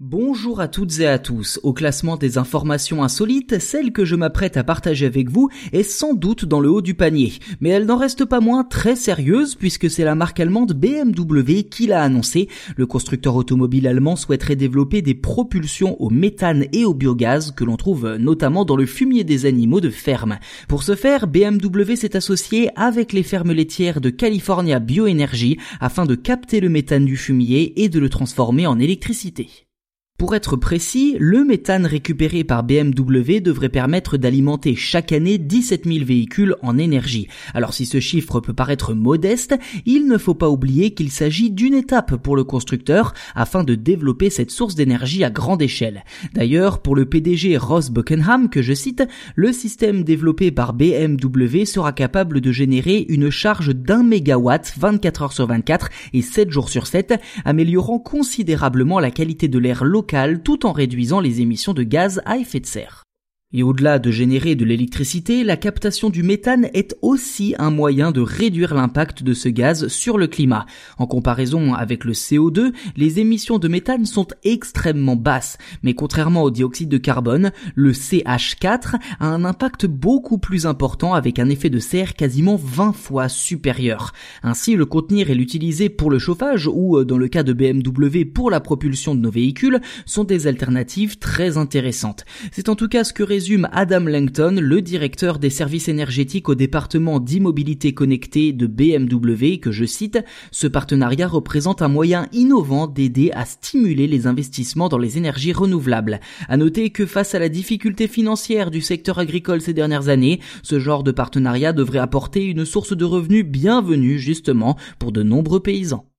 Bonjour à toutes et à tous. Au classement des informations insolites, celle que je m'apprête à partager avec vous est sans doute dans le haut du panier. Mais elle n'en reste pas moins très sérieuse puisque c'est la marque allemande BMW qui l'a annoncé. Le constructeur automobile allemand souhaiterait développer des propulsions au méthane et au biogaz que l'on trouve notamment dans le fumier des animaux de ferme. Pour ce faire, BMW s'est associé avec les fermes laitières de California Bioenergy afin de capter le méthane du fumier et de le transformer en électricité. Pour être précis, le méthane récupéré par BMW devrait permettre d'alimenter chaque année 17 000 véhicules en énergie. Alors si ce chiffre peut paraître modeste, il ne faut pas oublier qu'il s'agit d'une étape pour le constructeur afin de développer cette source d'énergie à grande échelle. D'ailleurs, pour le PDG Ross Buckenham, que je cite, le système développé par BMW sera capable de générer une charge d'un mégawatt 24 heures sur 24 et 7 jours sur 7, améliorant considérablement la qualité de l'air local tout en réduisant les émissions de gaz à effet de serre. Et au-delà de générer de l'électricité, la captation du méthane est aussi un moyen de réduire l'impact de ce gaz sur le climat. En comparaison avec le CO2, les émissions de méthane sont extrêmement basses, mais contrairement au dioxyde de carbone, le CH4 a un impact beaucoup plus important avec un effet de serre quasiment 20 fois supérieur. Ainsi, le contenir et l'utiliser pour le chauffage ou, euh, dans le cas de BMW, pour la propulsion de nos véhicules sont des alternatives très intéressantes. C'est en tout cas ce que résume Adam Langton, le directeur des services énergétiques au département d'immobilité connectée de BMW, que je cite, ce partenariat représente un moyen innovant d'aider à stimuler les investissements dans les énergies renouvelables. À noter que face à la difficulté financière du secteur agricole ces dernières années, ce genre de partenariat devrait apporter une source de revenus bienvenue justement pour de nombreux paysans.